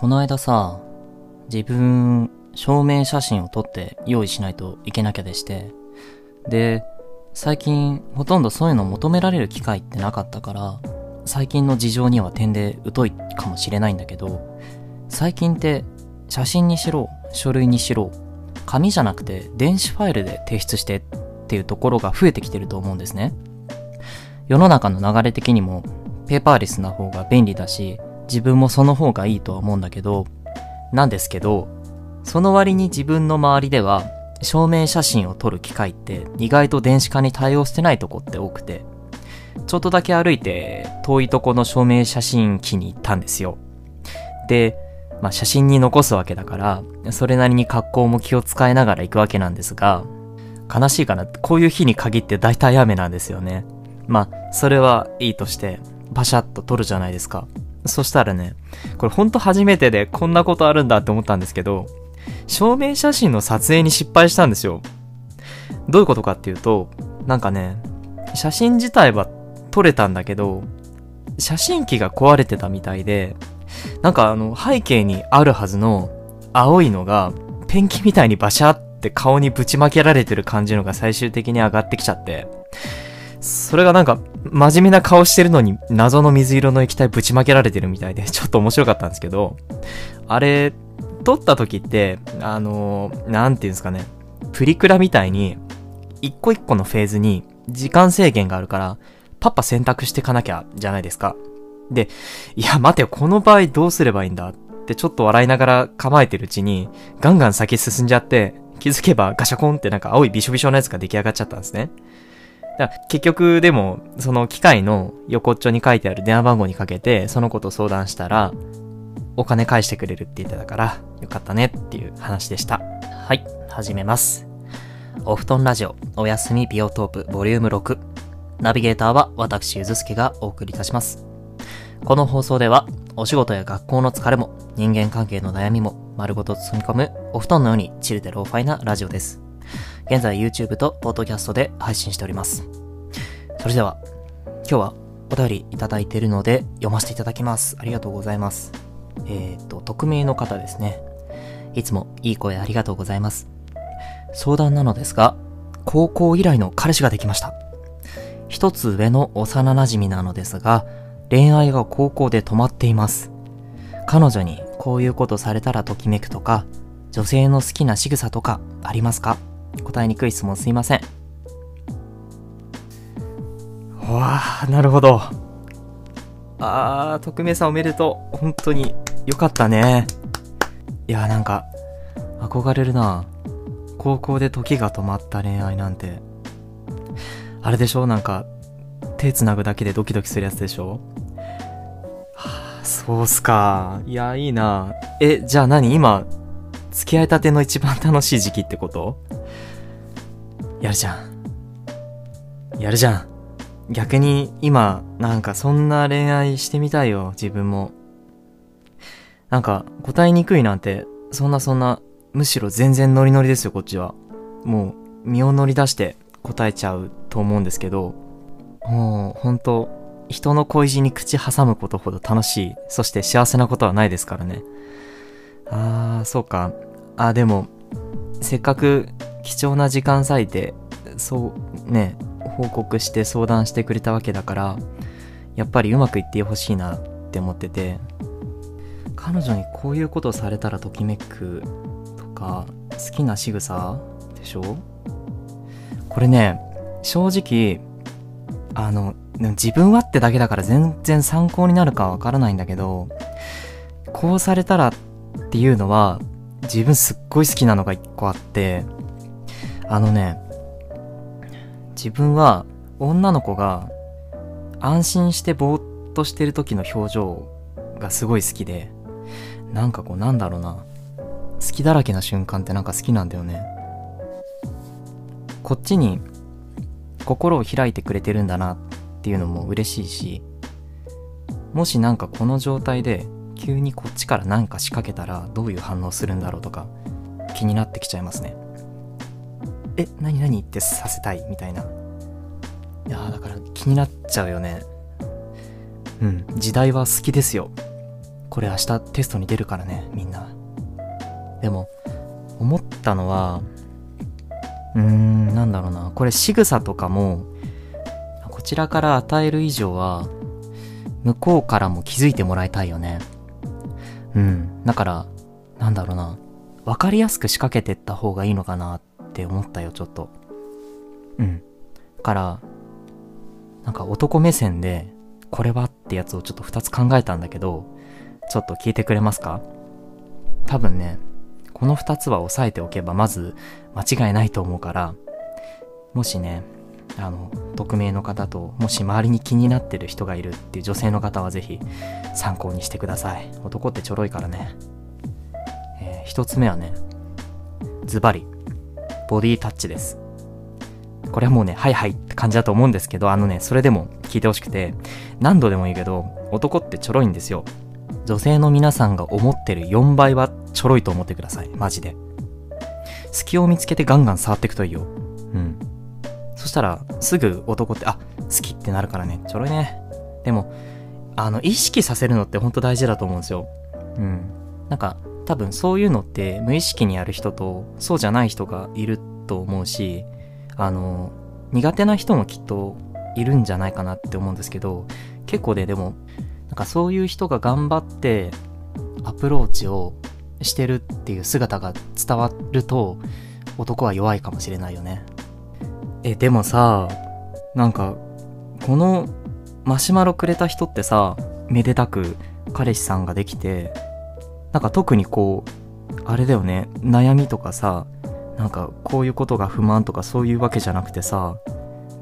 この間さ、自分、証明写真を撮って用意しないといけなきゃでして。で、最近ほとんどそういうの求められる機会ってなかったから、最近の事情には点で疎いかもしれないんだけど、最近って写真にしろ、書類にしろ、紙じゃなくて電子ファイルで提出してっていうところが増えてきてると思うんですね。世の中の流れ的にもペーパーレスな方が便利だし、自分もその方がいいとは思うんだけど、なんですけど、その割に自分の周りでは、証明写真を撮る機会って意外と電子化に対応してないとこって多くて、ちょっとだけ歩いて遠いとこの証明写真機に行ったんですよ。で、まあ写真に残すわけだから、それなりに格好も気を使いながら行くわけなんですが、悲しいかな。こういう日に限って大体雨なんですよね。まあ、それはいいとして、バシャッと撮るじゃないですか。そしたらね、これほんと初めてでこんなことあるんだって思ったんですけど、証明写真の撮影に失敗したんですよ。どういうことかっていうと、なんかね、写真自体は撮れたんだけど、写真機が壊れてたみたいで、なんかあの背景にあるはずの青いのがペンキみたいにバシャって顔にぶちまけられてる感じのが最終的に上がってきちゃって、それがなんか真面目な顔してるのに謎の水色の液体ぶちまけられてるみたいで ちょっと面白かったんですけど、あれ、撮った時って、あのーなんていうんですかね、プリクラみたいに一個一個のフェーズに時間制限があるから、パッパ選択してかなきゃじゃないですか。で、いや待てよ、この場合どうすればいいんだってちょっと笑いながら構えてるうちに、ガンガン先進んじゃって、気づけばガシャコンってなんか青いびしょびしょのやつが出来上がっちゃったんですね。だから結局でも、その機械の横っちょに書いてある電話番号にかけて、その子と相談したら、お金返してくれるって言ってたから、よかったねっていう話でした。はい、始めます。お布団ラジオ、おやすみビオトープ、ボリューム6。ナビゲーターは私、ゆずすけがお送りいたします。この放送では、お仕事や学校の疲れも、人間関係の悩みも、丸ごと包み込む、お布団のようにチルでローファイなラジオです。現在 YouTube と Podcast で配信しております。それでは、今日はお便りいただいているので読ませていただきます。ありがとうございます。えっ、と、匿名の方ですね。いつもいい声ありがとうございます。相談なのですが、高校以来の彼氏ができました。一つ上の幼馴染なのですが、恋愛が高校で止まっています。彼女にこういうことされたらときめくとか、女性の好きな仕草とかありますか？答えにくい質問すいません。わあ、なるほど。あー、匿名さんおめでとう。本当によかったね。いや、なんか、憧れるな。高校で時が止まった恋愛なんて。あれでしょ？なんか、手繋ぐだけでドキドキするやつでしょ？はあ、そうっすか。いや、いいな。え、じゃあ何？今、付き合いたての一番楽しい時期ってこと？やるじゃん。やるじゃん。逆に今、なんかそんな恋愛してみたいよ、自分も。なんか答えにくいなんて、そんなそんな、むしろ全然ノリノリですよ、こっちは。もう、身を乗り出して答えちゃうと思うんですけど、もう、ほんと、人の恋路に口挟むことほど楽しい、そして幸せなことはないですからね。あー、そうか。あ、でも、せっかく貴重な時間割いて、そう、ね、報告して相談してくれたわけだから、やっぱりうまくいってほしいなって思ってて、彼女にこういうことされたらときめくとか、好きな仕草でしょ？これね、正直、あの、自分はってだけだから全然参考になるかわからないんだけど、こうされたらっていうのは、自分すっごい好きなのが一個あって、あのね、自分は女の子が安心してぼーっとしてる時の表情がすごい好きで、なんかこうなんだろうな、好きだらけな瞬間ってなんか好きなんだよね。こっちに心を開いてくれてるんだなっていうのも嬉しいし、もしなんかこの状態で急にこっちから何か仕掛けたらどういう反応するんだろうとか気になってきちゃいますね。え、何何ってさせたいみたいな。いやーだから気になっちゃうよね。うん、時代は好きですよ。これ明日テストに出るからね、みんな。でも、思ったのは、うーん、なんだろうな。これ仕草とかも、こちらから与える以上は、向こうからも気づいてもらいたいよね。うん。だから、なんだろうな。わかりやすく仕掛けてった方がいいのかなってって思ったよ、ちょっと。うん。から、なんか男目線で、これはってやつをちょっと2つ考えたんだけど、ちょっと聞いてくれますか？多分ね、この2つは押さえておけばまず間違いないと思うから、もしね、あの、匿名の方と、もし周りに気になってる人がいるっていう女性の方はぜひ参考にしてください。男ってちょろいからね。えー、つ目はね、ズバリ、ボディタッチです。これはもうね、はいはいって感じだと思うんですけど、あのね、それでも聞いてほしくて、何度でもいいけど、男ってちょろいんですよ。女性の皆さんが思ってる4倍はちょろいと思ってください。マジで。隙を見つけてガンガン触っていくといいよ。うん。そしたら、すぐ男って、あ、好きってなるからね、ちょろいね。でも、あの、意識させるのってほんと大事だと思うんですよ。うん。なんか、多分そういうのって無意識にやる人と、そうじゃない人がいると思うし、あの、苦手な人もきっといるんじゃないかなって思うんですけど、結構ね、でも、なんかそういう人が頑張ってアプローチをしてるっていう姿が伝わると、男は弱いかもしれないよね。え、でもさ、なんか、このマシュマロくれた人ってさ、めでたく彼氏さんができて、なんか特にこう、あれだよね、悩みとかさ、なんかこういうことが不満とかそういうわけじゃなくてさ、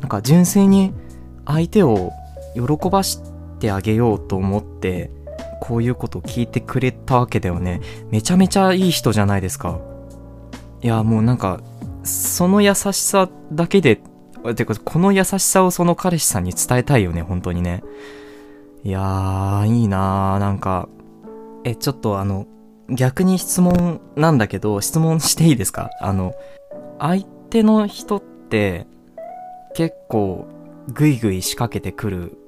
なんか純粋に相手を喜ばしてあげようと思って、こういうことを聞いてくれたわけだよね。めちゃめちゃいい人じゃないですか。いや、もうなんか、その優しさだけで、てか、この優しさをその彼氏さんに伝えたいよね、本当にね。いやー、いいなー、なんか。え、ちょっとあの、逆に質問なんだけど、質問していいですか？あの、相手の人って、結構、ぐいぐい仕掛けてくる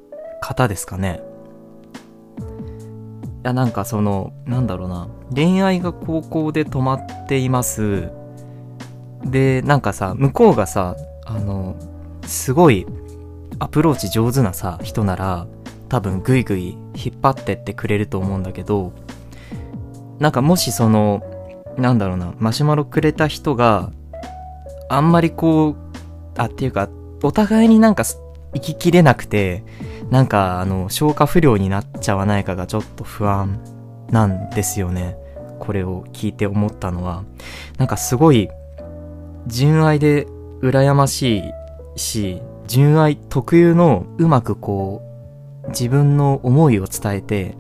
方ですかね？いや、なんかその、なんだろうな。恋愛が高校で止まっています。で、なんかさ、向こうがさ、あの、すごいアプローチ上手なさ、人なら、多分グイグイ引っ張ってってくれると思うんだけど、なんかもしその、なんだろうな、マシュマロくれた人が、あんまりこう、あ、っていうか、お互いになんか生ききれなくて、なんかあの、消化不良になっちゃわないかがちょっと不安なんですよね。これを聞いて思ったのは、なんかすごい、純愛で羨ましいし、純愛特有のうまくこう、自分の思いを伝えて、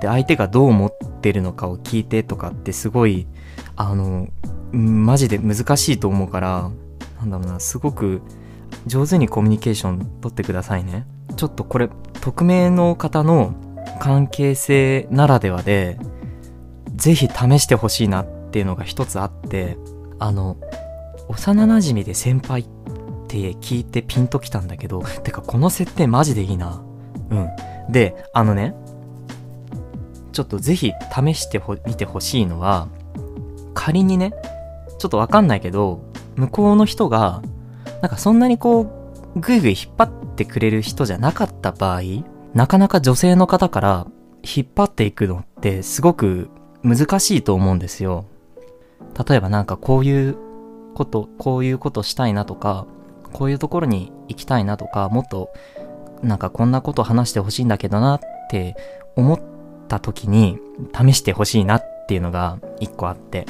で、相手がどう思ってるのかを聞いてとかってすごい、あの、マジで難しいと思うから、なんだろうな、すごく上手にコミュニケーション取ってくださいね。ちょっとこれ、匿名の方の関係性ならではで、ぜひ試してほしいなっていうのが一つあって、あの、幼馴染で先輩って聞いてピンときたんだけど、てかこの設定マジでいいな。うん。で、あのね、ちょっとぜひ試してみてほしいのは、仮にね、ちょっとわかんないけど、向こうの人が、なんかそんなにこう、ぐいぐい引っ張ってくれる人じゃなかった場合、なかなか女性の方から引っ張っていくのってすごく難しいと思うんですよ。例えばなんかこういうこと、こういうことしたいなとか、こういうところに行きたいなとか、もっとなんかこんなこと話してほしいんだけどなって思っった時に試してほしいなっていうのが一個あって、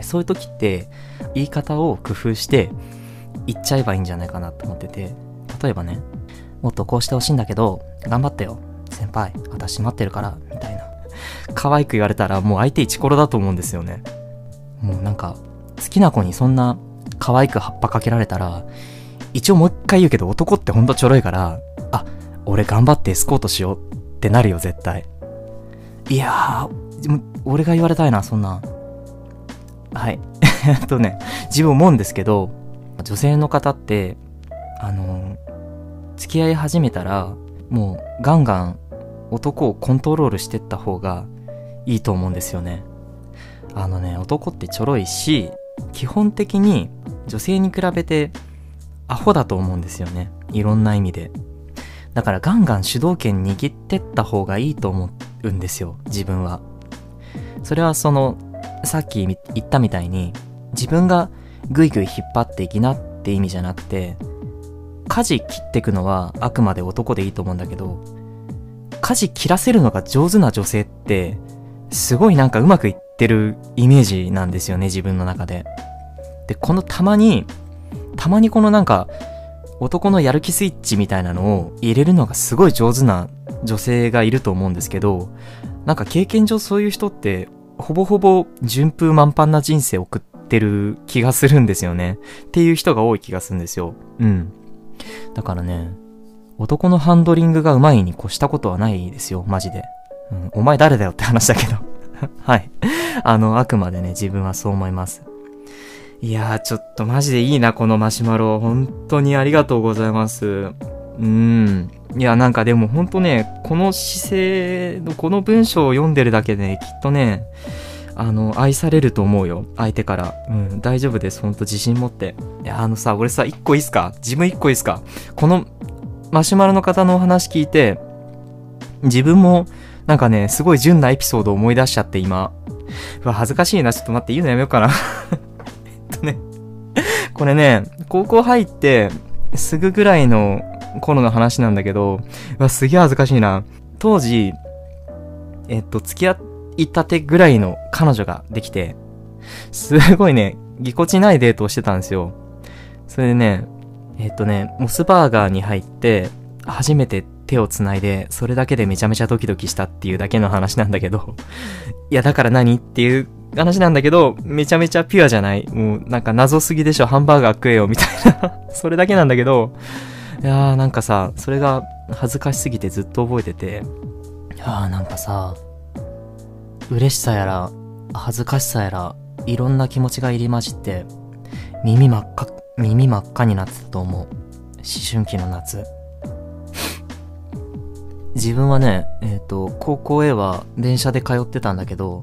そういう時って言い方を工夫して言っちゃえばいいんじゃないかなと思ってて、例えばね、もっとこうしてほしいんだけど、頑張ってよ。先輩、私待ってるから、みたいな。可愛く言われたらもう相手イチコロだと思うんですよね。もうなんか、好きな子にそんな可愛く葉っぱかけられたら、一応もう一回言うけど男ってほんとちょろいから、あ、俺頑張ってエスコートしようってなるよ、絶対。いやー、俺が言われたいな、そんな。はい。えっとね、自分思うんですけど、女性の方って、あの、付き合い始めたら、もうガンガン男をコントロールしてった方がいいと思うんですよね。あのね、男ってちょろいし、基本的に女性に比べてアホだと思うんですよね。いろんな意味で。だからガンガン主導権握ってった方がいいと思うんですよ、自分は。それはその、さっき言ったみたいに、自分がぐいぐい引っ張っていきなって意味じゃなくて、舵切ってくのはあくまで男でいいと思うんだけど、舵切らせるのが上手な女性って、すごいなんかうまくいってるイメージなんですよね、自分の中で。で、このたまに、たまにこのなんか、男のやる気スイッチみたいなのを入れるのがすごい上手な女性がいると思うんですけど、なんか経験上そういう人って、ほぼほぼ順風満帆な人生を送ってる気がするんですよね。っていう人が多い気がするんですよ。うん。だからね、男のハンドリングが上手いに越したことはないですよ、マジで。うん、お前誰だよって話だけど はい。あの、あくまでね、自分はそう思います。いやー、ちょっとマジでいいな、このマシュマロ。本当にありがとうございます。うん。いや、なんかでも本当ね、この姿勢の、この文章を読んでるだけで、ね、きっとね、あの、愛されると思うよ。相手から。うん、大丈夫です。ほんと自信持って。いや、あのさ、俺さ、一個いいっすか？自分一個いいっすか？この、マシュマロの方のお話聞いて、自分も、なんかね、すごい純なエピソードを思い出しちゃって、今。うわ、恥ずかしいな。ちょっと待って、言うのやめようかなね、これね、高校入って、すぐぐらいの頃の話なんだけど、わ、すげえ恥ずかしいな。当時、えっと、付き合いたてぐらいの彼女ができて、すごいね、ぎこちないデートをしてたんですよ。それでね、えっとね、モスバーガーに入って、初めて手を繋いで、それだけでめちゃめちゃドキドキしたっていうだけの話なんだけど、いや、だから何っていう話なんだけど、めちゃめちゃピュアじゃないもう、なんか謎すぎでしょ、ハンバーガー食えよ、みたいな それだけなんだけど、いやーなんかさ、それが恥ずかしすぎてずっと覚えてて、いやーなんかさ、嬉しさやら、恥ずかしさやら、いろんな気持ちが入り混じって、耳真っ赤、耳真っ赤になってたと思う。思春期の夏。自分はね、えっ、ー、と、高校へは電車で通ってたんだけど、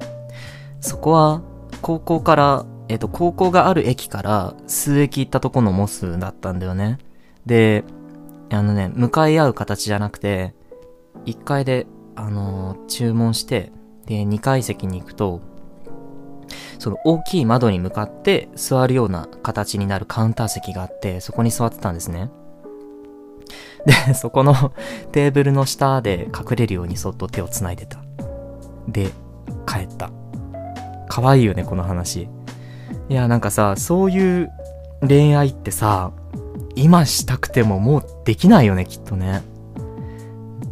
そこは高校から、えっ、と、高校がある駅から数駅行ったとこのモスだったんだよね。で、あのね、向かい合う形じゃなくて、1階で、あのー、注文して、で、2階席に行くと、その大きい窓に向かって座るような形になるカウンター席があって、そこに座ってたんですね。で、そこのテーブルの下で隠れるようにそっと手を繋いでた。で、帰った。可愛いよね、この話。いや、なんかさ、そういう恋愛ってさ、今したくてももうできないよね、きっとね。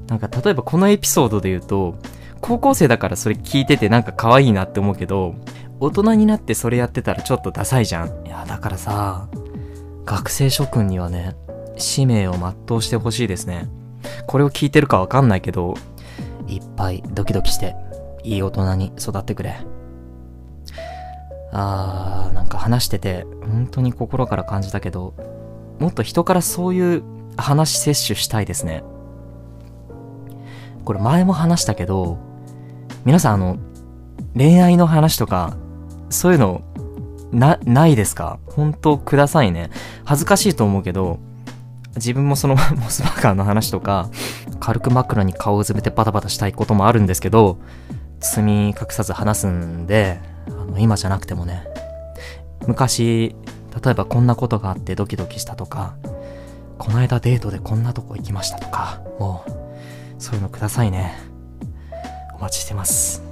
なんか例えばこのエピソードで言うと、高校生だからそれ聞いててなんか可愛いなって思うけど、大人になってそれやってたらちょっとダサいじゃん。いや、だからさ、学生諸君にはね、使命を全うしてほしいですね。これを聞いてるかわかんないけど、いっぱいドキドキして、いい大人に育ってくれ。あー、なんか話してて、本当に心から感じたけど、もっと人からそういう話摂取したいですね。これ前も話したけど、皆さんあの、恋愛の話とか、そういうの、な、ないですか？本当くださいね。恥ずかしいと思うけど、自分もその モスバーガーの話とか、軽く枕に顔をずめてバタバタしたいこともあるんですけど、包み隠さず話すんで、今じゃなくてもね、昔、例えばこんなことがあってドキドキしたとか、この間デートでこんなとこ行きましたとか、もう、そういうのくださいね。お待ちしてます。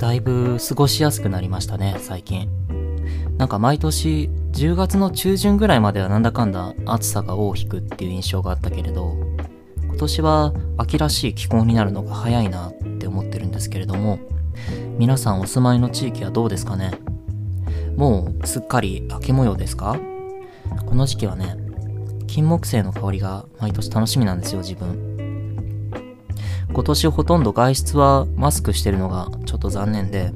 だいぶ過ごしやすくなりましたね、最近。なんか毎年10月の中旬ぐらいまではなんだかんだ暑さが尾を引くっていう印象があったけれど、今年は秋らしい気候になるのが早いなって思ってるんですけれども、皆さんお住まいの地域はどうですかね？もうすっかり秋模様ですか？この時期はね、金木犀の香りが毎年楽しみなんですよ、自分。今年ほとんど外出はマスクしてるのがちょっと残念で、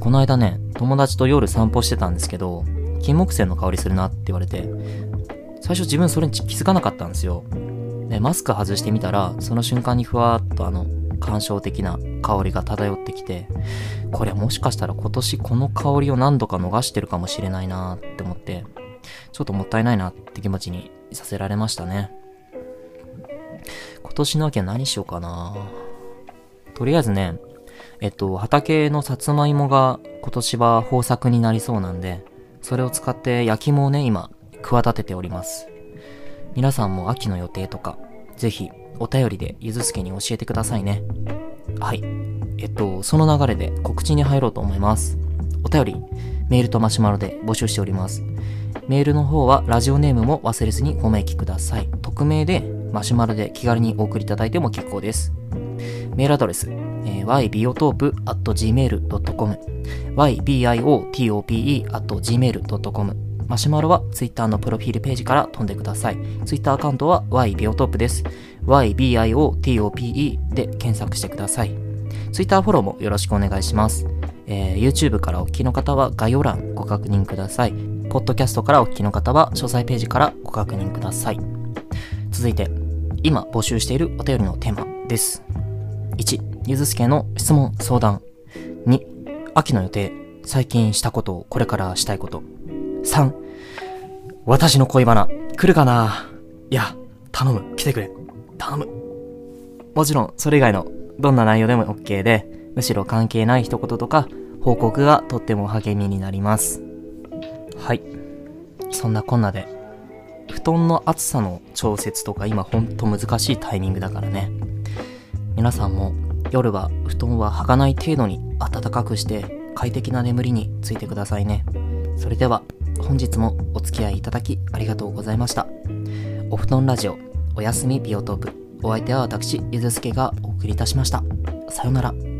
この間ね、友達と夜散歩してたんですけど、金木犀の香りするなって言われて、最初自分それに気づかなかったんですよ。で、マスク外してみたら、その瞬間にふわーっとあの、感傷的な香りが漂ってきて、これもしかしたら今年この香りを何度か逃してるかもしれないなって思って、ちょっともったいないなって気持ちにさせられましたね。今年の秋は何しようかなとりあえずね、えっと、畑のさつまいもが今年は豊作になりそうなんで、それを使って焼き芋をね、今、企てております。皆さんも秋の予定とか、ぜひお便りでゆずすけに教えてくださいね。はい。えっと、その流れで告知に入ろうと思います。お便り、メールとマシュマロで募集しております。メールの方はラジオネームも忘れずにご明記ください。匿名でマシュマロで気軽にお送りいただいても結構です。メールアドレス、えー、ybiotope.gmail.com ybiotope.gmail.com マシュマロは Twitter のプロフィールページから飛んでください。Twitter アカウントは ybiotope です。ybiotope で検索してください。Twitter フォローもよろしくお願いします。えー、YouTube からお聞きの方は概要欄ご確認ください。ポッドキャストからお聞きの方は詳細ページからご確認ください。続いて、今募集しているお便りのテーマです。1、ゆずすけの質問、相談。2、秋の予定、最近したことをこれからしたいこと。3、私の恋バナ、来るかな？いや、頼む、来てくれ。頼む。もちろん、それ以外のどんな内容でも OK で、むしろ関係ない一言とか、報告がとっても励みになります。はい。そんなこんなで、団の厚さの調節とか今ほんと難しいタイミングだからね。皆さんも夜は布団は履かない程度に暖かくして快適な眠りについてくださいね。それでは本日もお付き合いいただきありがとうございました。お布団ラジオおやすみビオトープお相手は私ゆずすけがお送りいたしました。さようなら。